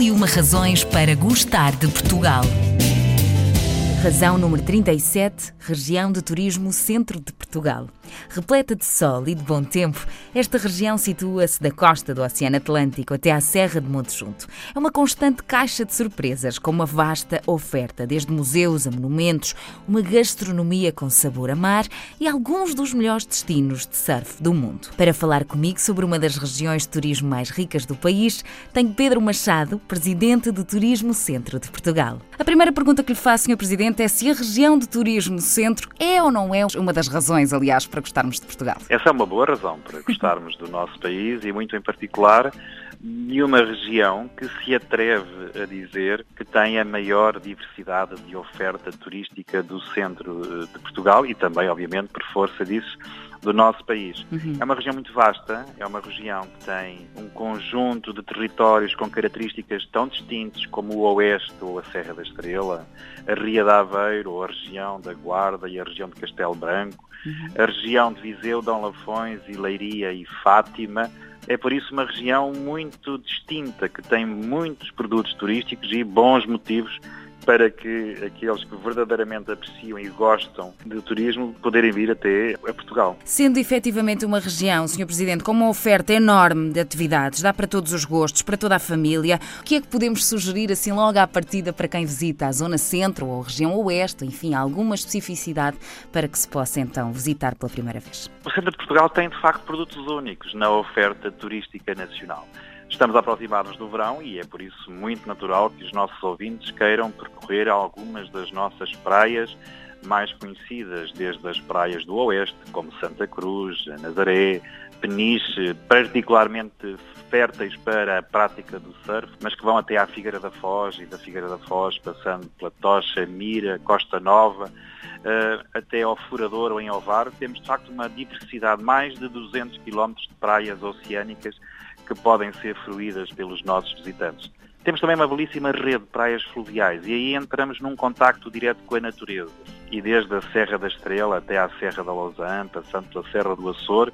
e uma razões para gostar de Portugal. Razão número 37, Região de Turismo Centro de Portugal. Repleta de sol e de bom tempo, esta região situa-se da costa do Oceano Atlântico até à Serra de Monte Junto. É uma constante caixa de surpresas, com uma vasta oferta, desde museus a monumentos, uma gastronomia com sabor a mar e alguns dos melhores destinos de surf do mundo. Para falar comigo sobre uma das regiões de turismo mais ricas do país, tenho Pedro Machado, presidente do Turismo Centro de Portugal. A primeira pergunta que lhe faço, Sr. Presidente, é se a região de turismo centro é ou não é uma das razões, aliás, para gostarmos de Portugal? Essa é uma boa razão para gostarmos do nosso país e, muito em particular, de uma região que se atreve a dizer que tem a maior diversidade de oferta turística do centro eh, de Portugal e também, obviamente, por força disso, do nosso país. Uhum. É uma região muito vasta, é uma região que tem um conjunto de territórios com características tão distintas como o Oeste ou a Serra da Estrela, a Ria de Aveiro ou a região da Guarda e a região de Castelo Branco, uhum. a região de Viseu, Dom Lafões e Leiria e Fátima, é por isso uma região muito distinta, que tem muitos produtos turísticos e bons motivos para que aqueles que verdadeiramente apreciam e gostam de turismo poderem vir até a Portugal. Sendo efetivamente uma região, Sr. Presidente, com uma oferta enorme de atividades, dá para todos os gostos, para toda a família, o que é que podemos sugerir assim logo à partida para quem visita a zona centro ou a região oeste, enfim, alguma especificidade para que se possa então visitar pela primeira vez? O centro de Portugal tem de facto produtos únicos na oferta turística nacional. Estamos a aproximar-nos do verão e é por isso muito natural que os nossos ouvintes queiram percorrer algumas das nossas praias mais conhecidas, desde as praias do Oeste, como Santa Cruz, Nazaré, Peniche, particularmente férteis para a prática do surf, mas que vão até à Figueira da Foz e da Figueira da Foz, passando pela Tocha, Mira, Costa Nova, uh, até ao Furador ou em Ovar. Temos, de facto, uma diversidade, mais de 200 quilómetros de praias oceânicas que podem ser fruídas pelos nossos visitantes. Temos também uma belíssima rede de praias fluviais e aí entramos num contacto direto com a natureza. E desde a Serra da Estrela até à Serra da Lausanne, passando pela Serra do Açor,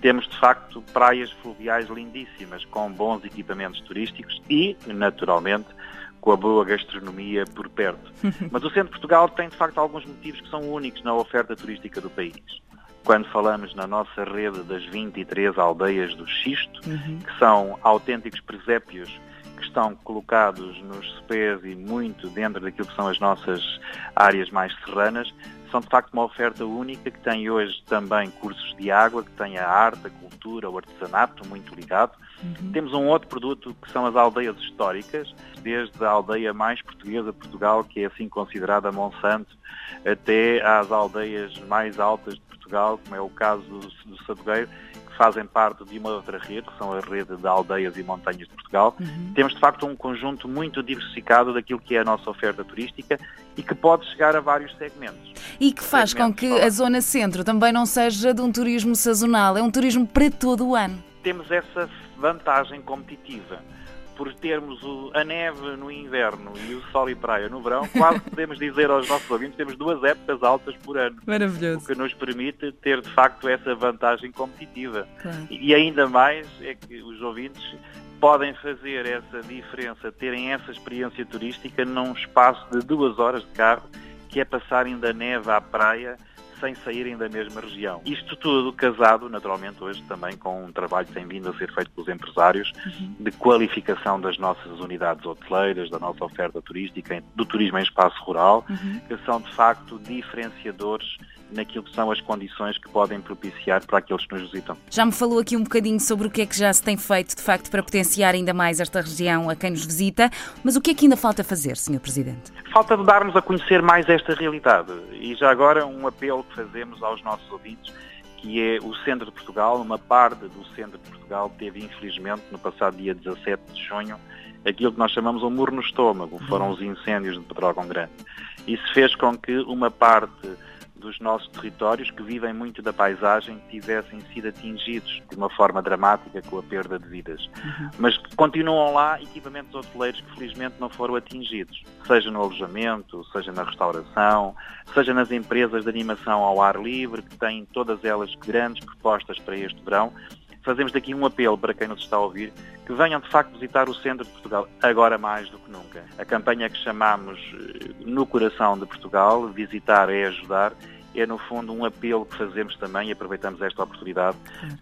temos de facto praias fluviais lindíssimas, com bons equipamentos turísticos e, naturalmente, com a boa gastronomia por perto. Mas o centro de Portugal tem de facto alguns motivos que são únicos na oferta turística do país quando falamos na nossa rede das 23 aldeias do Xisto, uhum. que são autênticos presépios que estão colocados nos CPEs e muito dentro daquilo que são as nossas áreas mais serranas, são de facto uma oferta única que tem hoje também cursos de água, que tem a arte, a cultura, o artesanato muito ligado. Uhum. Temos um outro produto que são as aldeias históricas, desde a aldeia mais portuguesa de Portugal, que é assim considerada Monsanto, até às aldeias mais altas de Portugal, como é o caso do, do Sabugueiro, que fazem parte de uma outra rede, que são a rede de aldeias e montanhas de Portugal. Uhum. Temos, de facto, um conjunto muito diversificado daquilo que é a nossa oferta turística e que pode chegar a vários segmentos. E que faz com que a zona centro também não seja de um turismo sazonal, é um turismo para todo o ano. Temos essa vantagem competitiva por termos a neve no inverno e o sol e praia no verão, quase podemos dizer aos nossos ouvintes temos duas épocas altas por ano. Maravilhoso. O que nos permite ter, de facto, essa vantagem competitiva. Claro. E ainda mais é que os ouvintes podem fazer essa diferença, terem essa experiência turística num espaço de duas horas de carro, que é passarem da neve à praia sem saírem da mesma região. Isto tudo casado, naturalmente, hoje também com um trabalho que tem vindo a ser feito pelos empresários uhum. de qualificação das nossas unidades hoteleiras, da nossa oferta turística, do turismo em espaço rural, uhum. que são de facto diferenciadores naquilo que são as condições que podem propiciar para aqueles que nos visitam. Já me falou aqui um bocadinho sobre o que é que já se tem feito, de facto, para potenciar ainda mais esta região a quem nos visita, mas o que é que ainda falta fazer, Sr. Presidente? Falta de darmos a conhecer mais esta realidade e já agora um apelo que fazemos aos nossos ouvintes que é o centro de Portugal, uma parte do centro de Portugal teve infelizmente no passado dia 17 de junho aquilo que nós chamamos um muro no estômago, foram os incêndios de Petrógão Grande. Isso fez com que uma parte dos nossos territórios que vivem muito da paisagem tivessem sido atingidos de uma forma dramática com a perda de vidas. Uhum. Mas continuam lá equipamentos hoteleiros que felizmente não foram atingidos, seja no alojamento, seja na restauração, seja nas empresas de animação ao ar livre, que têm todas elas grandes propostas para este verão fazemos daqui um apelo para quem nos está a ouvir, que venham de facto visitar o centro de Portugal, agora mais do que nunca. A campanha que chamamos eh, No Coração de Portugal, Visitar é Ajudar, é no fundo um apelo que fazemos também e aproveitamos esta oportunidade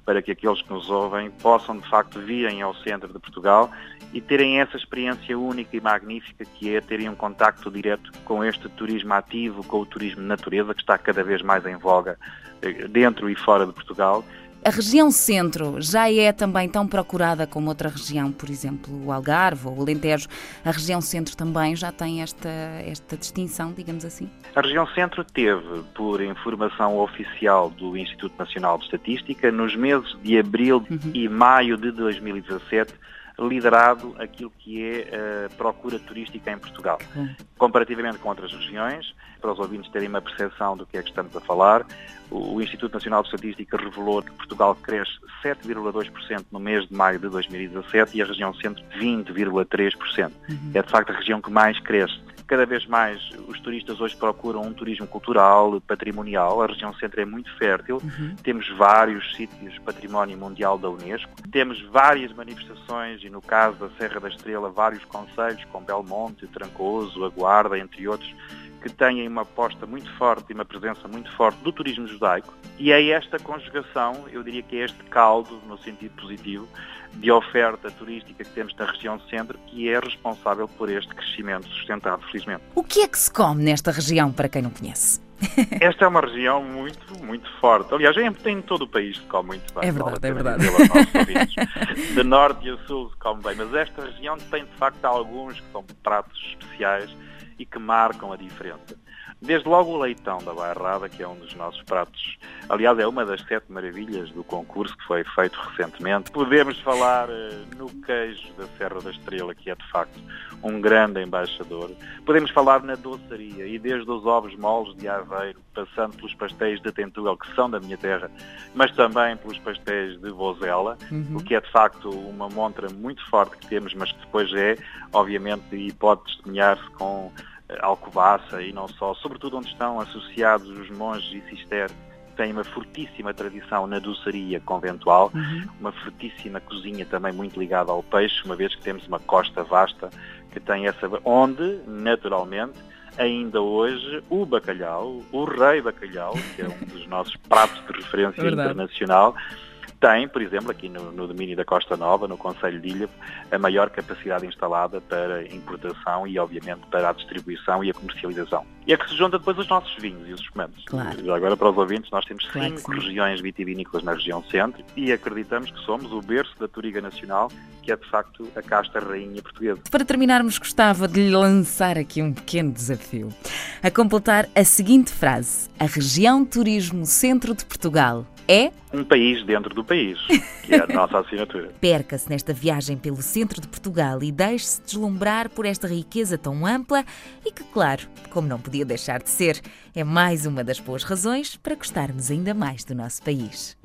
para que aqueles que nos ouvem possam de facto virem ao centro de Portugal e terem essa experiência única e magnífica que é terem um contacto direto com este turismo ativo, com o turismo de natureza que está cada vez mais em voga eh, dentro e fora de Portugal a região centro já é também tão procurada como outra região, por exemplo, o Algarve ou o Alentejo. A região centro também já tem esta, esta distinção, digamos assim? A região centro teve, por informação oficial do Instituto Nacional de Estatística, nos meses de abril uhum. e maio de 2017, liderado aquilo que é a procura turística em Portugal. Uhum. Comparativamente com outras regiões, para os ouvintes terem uma percepção do que é que estamos a falar, o Instituto Nacional de Estatística revelou que Portugal cresce 7,2% no mês de maio de 2017 e a região centro 20,3%. Uhum. É de facto a região que mais cresce. Cada vez mais os turistas hoje procuram um turismo cultural, patrimonial. A região centro é muito fértil. Uhum. Temos vários sítios património mundial da Unesco. Temos várias manifestações e no caso da Serra da Estrela, vários conselhos como Belmonte, Trancoso, A Guarda, entre outros, que têm uma aposta muito forte e uma presença muito forte do turismo judaico e é esta conjugação, eu diria que é este caldo, no sentido positivo, de oferta turística que temos na região centro que é responsável por este crescimento sustentado, felizmente. O que é que se come nesta região, para quem não conhece? Esta é uma região muito, muito forte. Aliás, em todo o país se come muito bem. É verdade, é verdade. De norte a sul se come bem, mas esta região tem de facto alguns que são pratos especiais e que marcam a diferença. Desde logo o leitão da Bairrada, que é um dos nossos pratos, aliás é uma das sete maravilhas do concurso que foi feito recentemente. Podemos falar uh, no queijo da Serra da Estrela, que é de facto um grande embaixador. Podemos falar na doçaria e desde os ovos moles de Aveiro, passando pelos pastéis de Tentugal, que são da minha terra, mas também pelos pastéis de Vozela, uhum. o que é de facto uma montra muito forte que temos, mas que depois é, obviamente, e pode testemunhar-se com Alcobaça e não só, sobretudo onde estão associados os monges e cister, têm uma fortíssima tradição na doçaria conventual, uhum. uma fortíssima cozinha também muito ligada ao peixe, uma vez que temos uma costa vasta que tem essa, onde, naturalmente, ainda hoje o bacalhau, o rei bacalhau, que é um dos nossos pratos de referência é internacional, tem, por exemplo, aqui no, no, domínio da Costa Nova, no Conselho de Ilha, a maior capacidade instalada para importação e, obviamente, para a distribuição e a comercialização. E é que se junta depois os nossos vinhos e os espumantes. Claro. E agora, para os ouvintes, nós temos claro cinco regiões vitivinícolas na região centro e acreditamos que somos o berço da Toriga Nacional, que é, de facto, a casta rainha portuguesa. Para terminarmos, gostava de lhe lançar aqui um pequeno desafio. A completar a seguinte frase. A região Turismo Centro de Portugal é um país dentro do país, que é a nossa assinatura. Perca-se nesta viagem pelo centro de Portugal e deixe-se deslumbrar por esta riqueza tão ampla e que, claro, como não podia deixar de ser. É mais uma das boas razões para gostarmos ainda mais do nosso país.